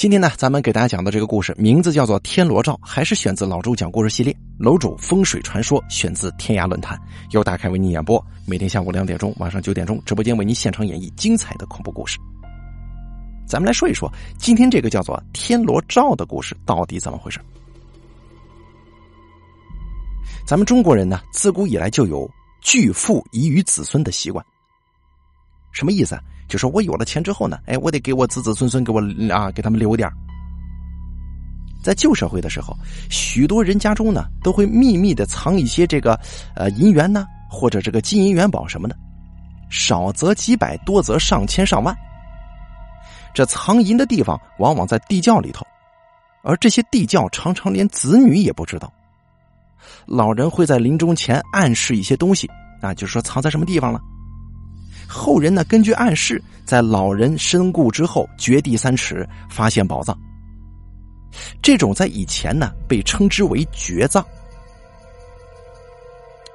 今天呢，咱们给大家讲的这个故事名字叫做《天罗罩》，还是选自老周讲故事系列。楼主风水传说选自天涯论坛，由大开为您演播。每天下午两点钟，晚上九点钟，直播间为您现场演绎精彩的恐怖故事。咱们来说一说今天这个叫做《天罗罩》的故事到底怎么回事。咱们中国人呢，自古以来就有巨富遗于子孙的习惯。什么意思啊？就说我有了钱之后呢，哎，我得给我子子孙孙给我啊，给他们留点在旧社会的时候，许多人家中呢都会秘密的藏一些这个呃银元呢，或者这个金银元宝什么的，少则几百，多则上千上万。这藏银的地方往往在地窖里头，而这些地窖常常连子女也不知道。老人会在临终前暗示一些东西，啊，就是说藏在什么地方了。后人呢，根据暗示，在老人身故之后，掘地三尺，发现宝藏。这种在以前呢，被称之为掘葬。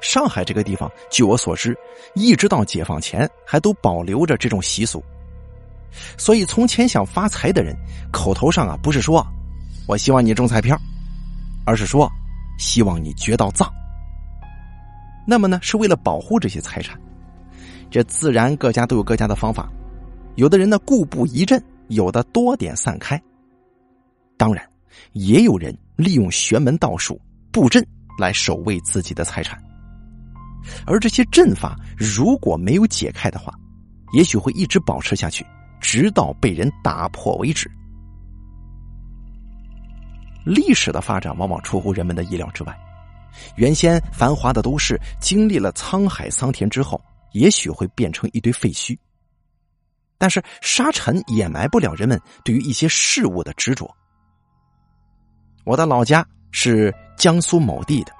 上海这个地方，据我所知，一直到解放前，还都保留着这种习俗。所以，从前想发财的人，口头上啊，不是说“我希望你中彩票”，而是说“希望你掘到藏”。那么呢，是为了保护这些财产。这自然各家都有各家的方法，有的人呢固步一阵，有的多点散开。当然，也有人利用玄门道术布阵来守卫自己的财产。而这些阵法如果没有解开的话，也许会一直保持下去，直到被人打破为止。历史的发展往往出乎人们的意料之外，原先繁华的都市经历了沧海桑田之后。也许会变成一堆废墟，但是沙尘掩埋不了人们对于一些事物的执着。我的老家是江苏某地的，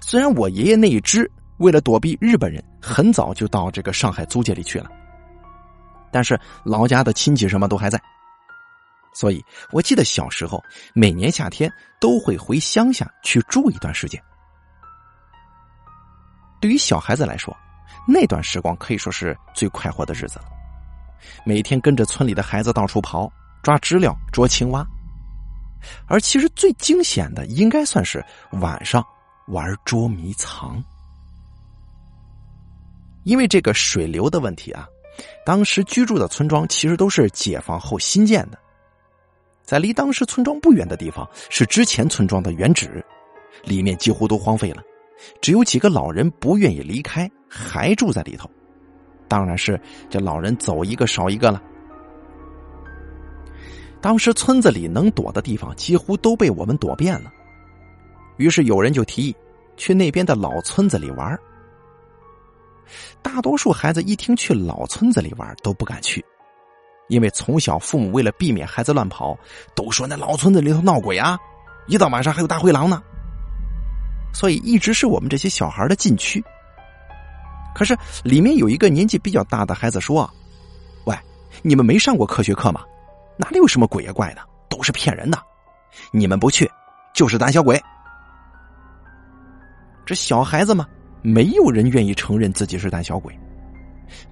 虽然我爷爷那一支为了躲避日本人，很早就到这个上海租界里去了，但是老家的亲戚什么都还在，所以我记得小时候每年夏天都会回乡下去住一段时间。对于小孩子来说。那段时光可以说是最快活的日子了，每天跟着村里的孩子到处跑，抓知了、捉青蛙，而其实最惊险的应该算是晚上玩捉迷藏。因为这个水流的问题啊，当时居住的村庄其实都是解放后新建的，在离当时村庄不远的地方是之前村庄的原址，里面几乎都荒废了。只有几个老人不愿意离开，还住在里头。当然是这老人走一个少一个了。当时村子里能躲的地方几乎都被我们躲遍了，于是有人就提议去那边的老村子里玩。大多数孩子一听去老村子里玩都不敢去，因为从小父母为了避免孩子乱跑，都说那老村子里头闹鬼啊，一到晚上还有大灰狼呢。所以一直是我们这些小孩的禁区。可是里面有一个年纪比较大的孩子说：“喂，你们没上过科学课吗？哪里有什么鬼呀怪的，都是骗人的。你们不去，就是胆小鬼。”这小孩子嘛，没有人愿意承认自己是胆小鬼。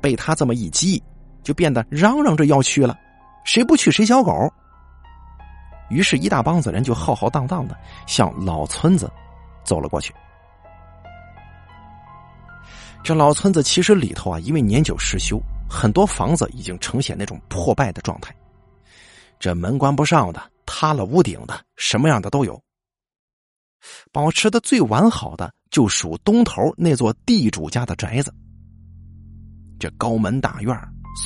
被他这么一激，就变得嚷嚷着要去了，谁不去谁小狗。于是，一大帮子人就浩浩荡荡的向老村子。走了过去。这老村子其实里头啊，因为年久失修，很多房子已经呈现那种破败的状态。这门关不上的，塌了屋顶的，什么样的都有。保持的最完好的，就属东头那座地主家的宅子。这高门大院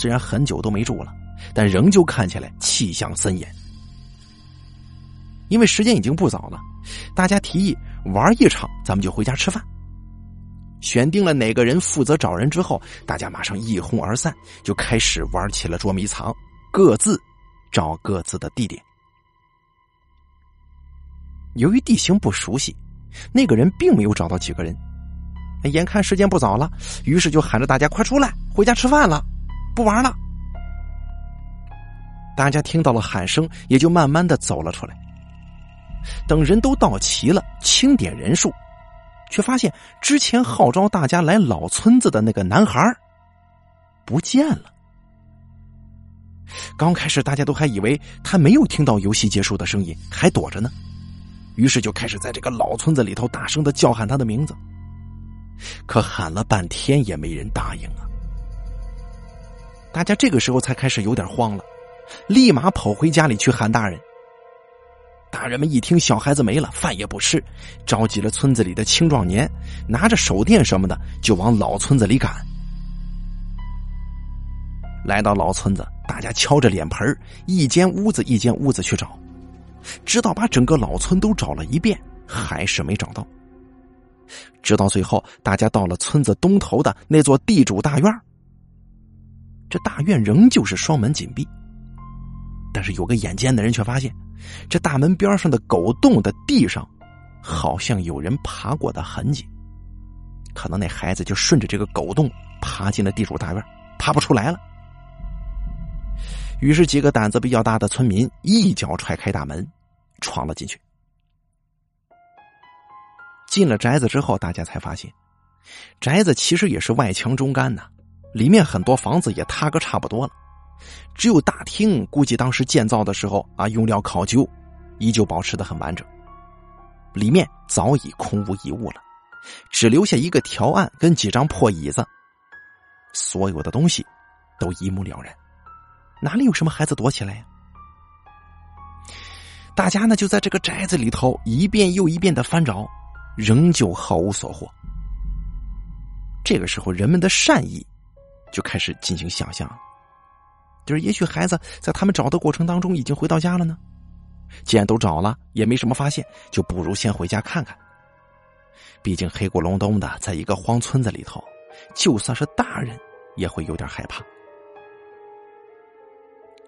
虽然很久都没住了，但仍旧看起来气象森严。因为时间已经不早了，大家提议。玩一场，咱们就回家吃饭。选定了哪个人负责找人之后，大家马上一哄而散，就开始玩起了捉迷藏，各自找各自的地点。由于地形不熟悉，那个人并没有找到几个人。眼看时间不早了，于是就喊着大家快出来，回家吃饭了，不玩了。大家听到了喊声，也就慢慢的走了出来。等人都到齐了，清点人数，却发现之前号召大家来老村子的那个男孩不见了。刚开始大家都还以为他没有听到游戏结束的声音，还躲着呢。于是就开始在这个老村子里头大声的叫喊他的名字。可喊了半天也没人答应啊！大家这个时候才开始有点慌了，立马跑回家里去喊大人。大人们一听小孩子没了，饭也不吃，召集了村子里的青壮年，拿着手电什么的就往老村子里赶。来到老村子，大家敲着脸盆一间屋子一间屋子去找，直到把整个老村都找了一遍，还是没找到。直到最后，大家到了村子东头的那座地主大院这大院仍旧是双门紧闭，但是有个眼尖的人却发现，这大门边上的狗洞的地上，好像有人爬过的痕迹。可能那孩子就顺着这个狗洞爬进了地主大院，爬不出来了。于是，几个胆子比较大的村民一脚踹开大门，闯了进去。进了宅子之后，大家才发现，宅子其实也是外强中干呐，里面很多房子也塌个差不多了，只有大厅估计当时建造的时候啊用料考究，依旧保持的很完整。里面早已空无一物了，只留下一个条案跟几张破椅子，所有的东西都一目了然。哪里有什么孩子躲起来呀？大家呢就在这个宅子里头一遍又一遍的翻找，仍旧毫无所获。这个时候，人们的善意就开始进行想象，就是也许孩子在他们找的过程当中已经回到家了呢。既然都找了，也没什么发现，就不如先回家看看。毕竟黑咕隆咚的，在一个荒村子里头，就算是大人也会有点害怕。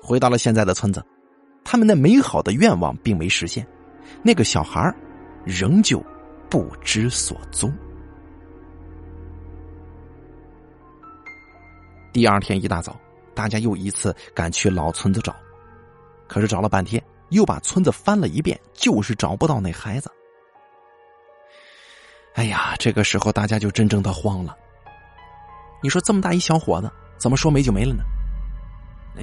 回到了现在的村子，他们那美好的愿望并没实现，那个小孩仍旧不知所踪。第二天一大早，大家又一次赶去老村子找，可是找了半天，又把村子翻了一遍，就是找不到那孩子。哎呀，这个时候大家就真正的慌了。你说这么大一小伙子，怎么说没就没了呢？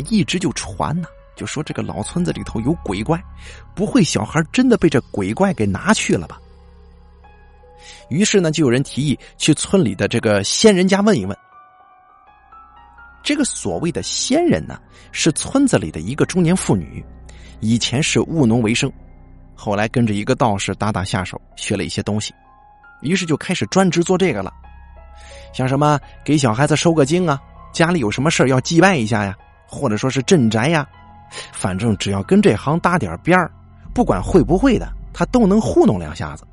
一直就传呢，就说这个老村子里头有鬼怪，不会小孩真的被这鬼怪给拿去了吧？于是呢，就有人提议去村里的这个仙人家问一问。这个所谓的仙人呢，是村子里的一个中年妇女，以前是务农为生，后来跟着一个道士打打下手，学了一些东西，于是就开始专职做这个了。像什么给小孩子收个经啊，家里有什么事要祭拜一下呀。或者说是镇宅呀，反正只要跟这行搭点边儿，不管会不会的，他都能糊弄两下子。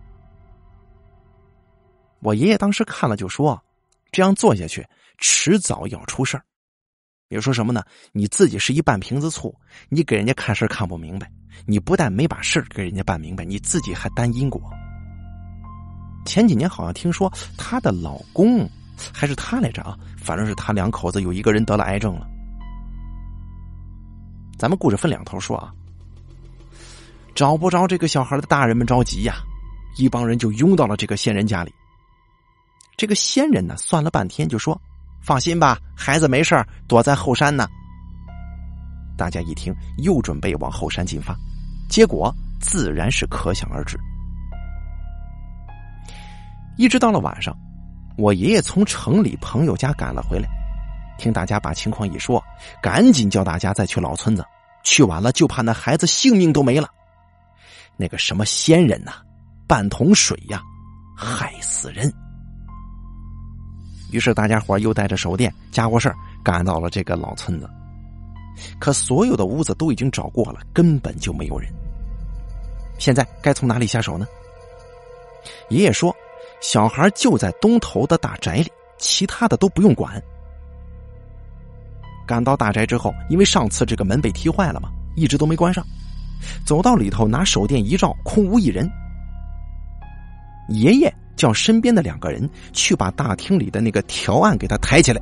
我爷爷当时看了就说：“这样做下去，迟早要出事儿。比如说什么呢？你自己是一半瓶子醋，你给人家看事看不明白，你不但没把事儿给人家办明白，你自己还担因果。前几年好像听说她的老公还是她来着啊，反正是他两口子有一个人得了癌症了。”咱们故事分两头说啊，找不着这个小孩的大人们着急呀，一帮人就拥到了这个仙人家里。这个仙人呢，算了半天就说：“放心吧，孩子没事躲在后山呢。”大家一听，又准备往后山进发，结果自然是可想而知。一直到了晚上，我爷爷从城里朋友家赶了回来。听大家把情况一说，赶紧叫大家再去老村子。去晚了就怕那孩子性命都没了。那个什么仙人呐，半桶水呀，害死人。于是大家伙又带着手电、家伙事儿赶到了这个老村子。可所有的屋子都已经找过了，根本就没有人。现在该从哪里下手呢？爷爷说，小孩就在东头的大宅里，其他的都不用管。赶到大宅之后，因为上次这个门被踢坏了嘛，一直都没关上。走到里头，拿手电一照，空无一人。爷爷叫身边的两个人去把大厅里的那个条案给他抬起来。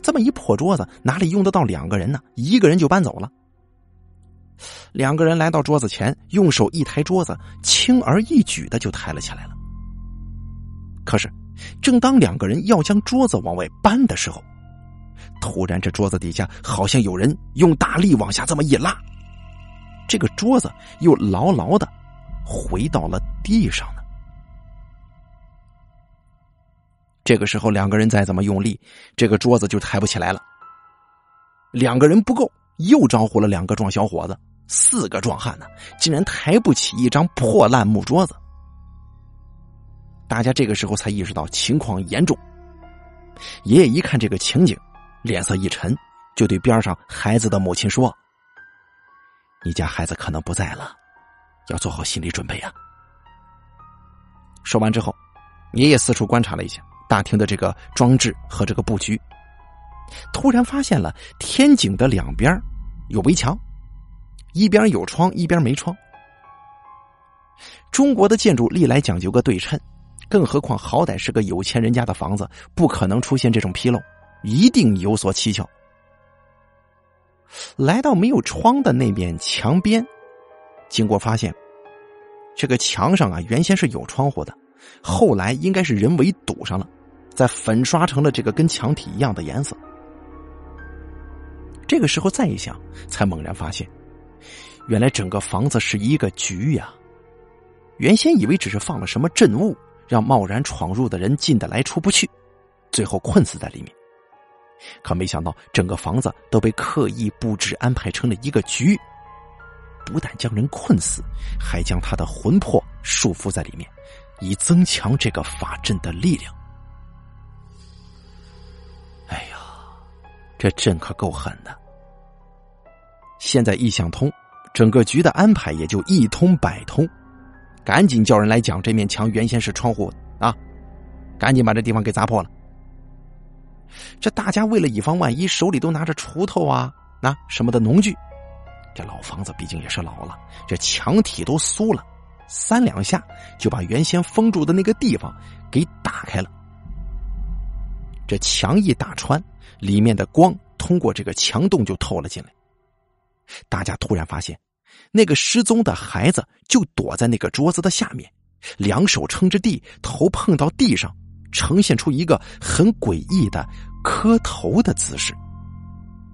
这么一破桌子，哪里用得到两个人呢？一个人就搬走了。两个人来到桌子前，用手一抬桌子，轻而易举的就抬了起来了。可是，正当两个人要将桌子往外搬的时候，突然这桌子底下好像有人用大力往下这么一拉，这个桌子又牢牢的回到了地上呢。这个时候，两个人再怎么用力，这个桌子就抬不起来了。两个人不够，又招呼了两个壮小伙子，四个壮汉呢，竟然抬不起一张破烂木桌子。大家这个时候才意识到情况严重。爷爷一看这个情景，脸色一沉，就对边上孩子的母亲说：“你家孩子可能不在了，要做好心理准备啊。”说完之后，爷爷四处观察了一下。大厅的这个装置和这个布局，突然发现了天井的两边有围墙，一边有窗，一边没窗。中国的建筑历来讲究个对称，更何况好歹是个有钱人家的房子，不可能出现这种纰漏，一定有所蹊跷。来到没有窗的那面墙边，经过发现，这个墙上啊原先是有窗户的。后来应该是人为堵上了，再粉刷成了这个跟墙体一样的颜色。这个时候再一想，才猛然发现，原来整个房子是一个局呀！原先以为只是放了什么镇物，让贸然闯入的人进得来出不去，最后困死在里面。可没想到，整个房子都被刻意布置安排成了一个局，不但将人困死，还将他的魂魄束缚在里面。以增强这个法阵的力量。哎呀，这阵可够狠的！现在一想通，整个局的安排也就一通百通。赶紧叫人来讲，这面墙原先是窗户啊！赶紧把这地方给砸破了。这大家为了以防万一，手里都拿着锄头啊、那什么的农具。这老房子毕竟也是老了，这墙体都酥了。三两下就把原先封住的那个地方给打开了。这墙一打穿，里面的光通过这个墙洞就透了进来。大家突然发现，那个失踪的孩子就躲在那个桌子的下面，两手撑着地，头碰到地上，呈现出一个很诡异的磕头的姿势，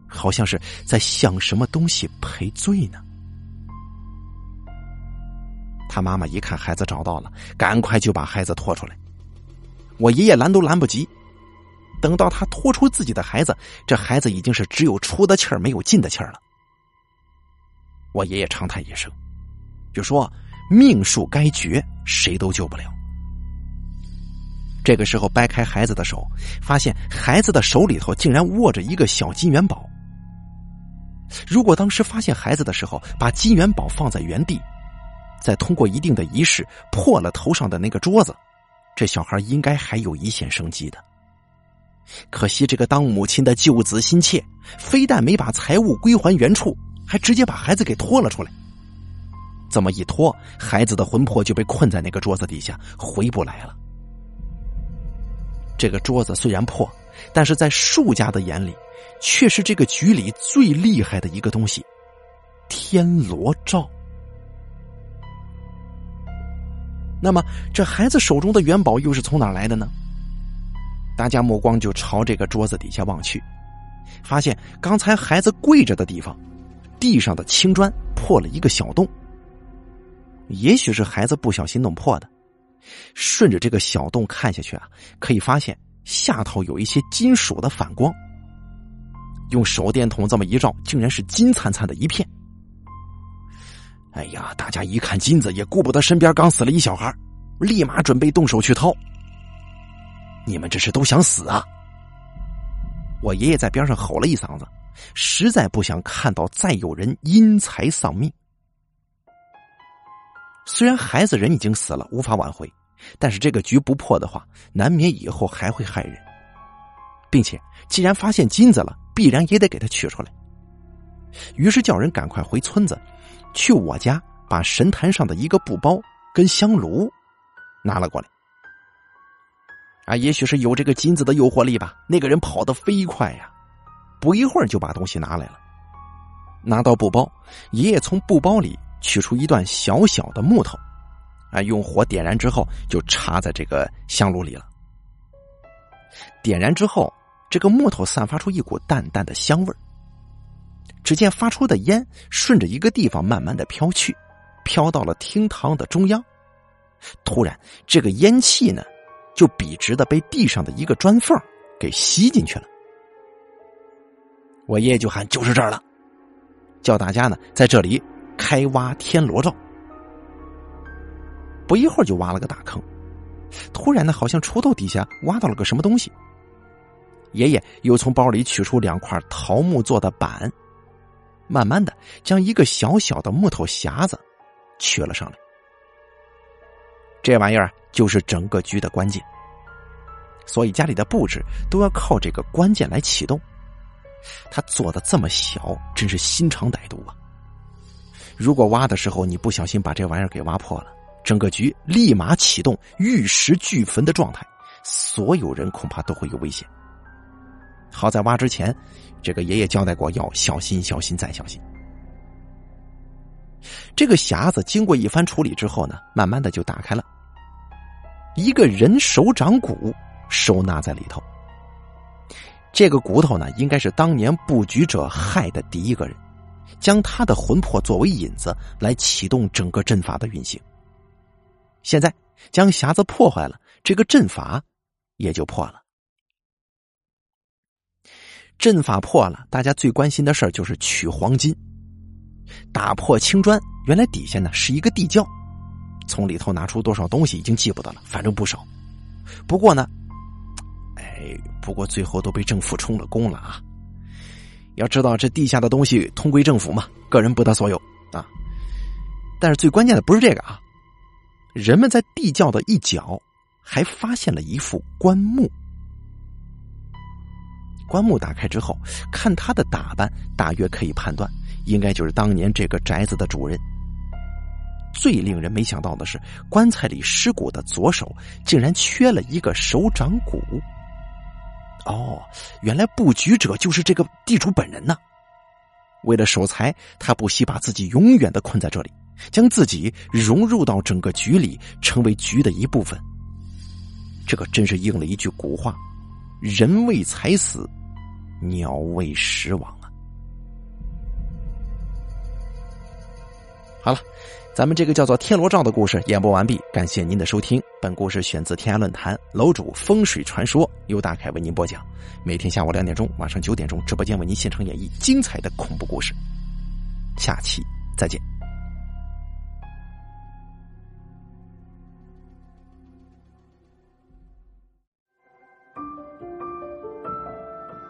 好像是在向什么东西赔罪呢。他妈妈一看孩子找到了，赶快就把孩子拖出来。我爷爷拦都拦不及，等到他拖出自己的孩子，这孩子已经是只有出的气儿没有进的气儿了。我爷爷长叹一声，就说：“命数该绝，谁都救不了。”这个时候掰开孩子的手，发现孩子的手里头竟然握着一个小金元宝。如果当时发现孩子的时候，把金元宝放在原地。再通过一定的仪式破了头上的那个桌子，这小孩应该还有一线生机的。可惜这个当母亲的救子心切，非但没把财物归还原处，还直接把孩子给拖了出来。这么一拖，孩子的魂魄就被困在那个桌子底下，回不来了。这个桌子虽然破，但是在树家的眼里，却是这个局里最厉害的一个东西——天罗罩。那么，这孩子手中的元宝又是从哪来的呢？大家目光就朝这个桌子底下望去，发现刚才孩子跪着的地方，地上的青砖破了一个小洞。也许是孩子不小心弄破的。顺着这个小洞看下去啊，可以发现下头有一些金属的反光。用手电筒这么一照，竟然是金灿灿的一片。哎呀！大家一看金子，也顾不得身边刚死了一小孩，立马准备动手去掏。你们这是都想死啊！我爷爷在边上吼了一嗓子，实在不想看到再有人因财丧命。虽然孩子人已经死了，无法挽回，但是这个局不破的话，难免以后还会害人。并且，既然发现金子了，必然也得给他取出来。于是叫人赶快回村子。去我家把神坛上的一个布包跟香炉拿了过来，啊，也许是有这个金子的诱惑力吧。那个人跑得飞快呀，不一会儿就把东西拿来了。拿到布包，爷爷从布包里取出一段小小的木头，啊，用火点燃之后就插在这个香炉里了。点燃之后，这个木头散发出一股淡淡的香味儿。只见发出的烟顺着一个地方慢慢的飘去，飘到了厅堂的中央。突然，这个烟气呢，就笔直的被地上的一个砖缝给吸进去了。我爷爷就喊：“就是这儿了！”叫大家呢在这里开挖天罗罩。不一会儿就挖了个大坑。突然呢，好像锄头底下挖到了个什么东西。爷爷又从包里取出两块桃木做的板。慢慢的，将一个小小的木头匣子取了上来。这玩意儿就是整个局的关键，所以家里的布置都要靠这个关键来启动。他做的这么小，真是心肠歹毒啊！如果挖的时候你不小心把这玩意儿给挖破了，整个局立马启动玉石俱焚的状态，所有人恐怕都会有危险。好在挖之前。这个爷爷交代过，要小心、小心再小心。这个匣子经过一番处理之后呢，慢慢的就打开了。一个人手掌骨收纳在里头。这个骨头呢，应该是当年布局者害的第一个人，将他的魂魄作为引子来启动整个阵法的运行。现在将匣子破坏了，这个阵法也就破了。阵法破了，大家最关心的事儿就是取黄金，打破青砖。原来底下呢是一个地窖，从里头拿出多少东西已经记不得了，反正不少。不过呢，哎，不过最后都被政府充了公了啊。要知道这地下的东西通归政府嘛，个人不得所有啊。但是最关键的不是这个啊，人们在地窖的一角还发现了一副棺木。棺木打开之后，看他的打扮，大约可以判断，应该就是当年这个宅子的主人。最令人没想到的是，棺材里尸骨的左手竟然缺了一个手掌骨。哦，原来布局者就是这个地主本人呢。为了守财，他不惜把自己永远的困在这里，将自己融入到整个局里，成为局的一部分。这可真是应了一句古话：“人为财死。”鸟为食亡啊！好了，咱们这个叫做天罗罩的故事演播完毕，感谢您的收听。本故事选自天涯论坛楼主风水传说，由大凯为您播讲。每天下午两点钟，晚上九点钟，直播间为您现场演绎精彩的恐怖故事。下期再见。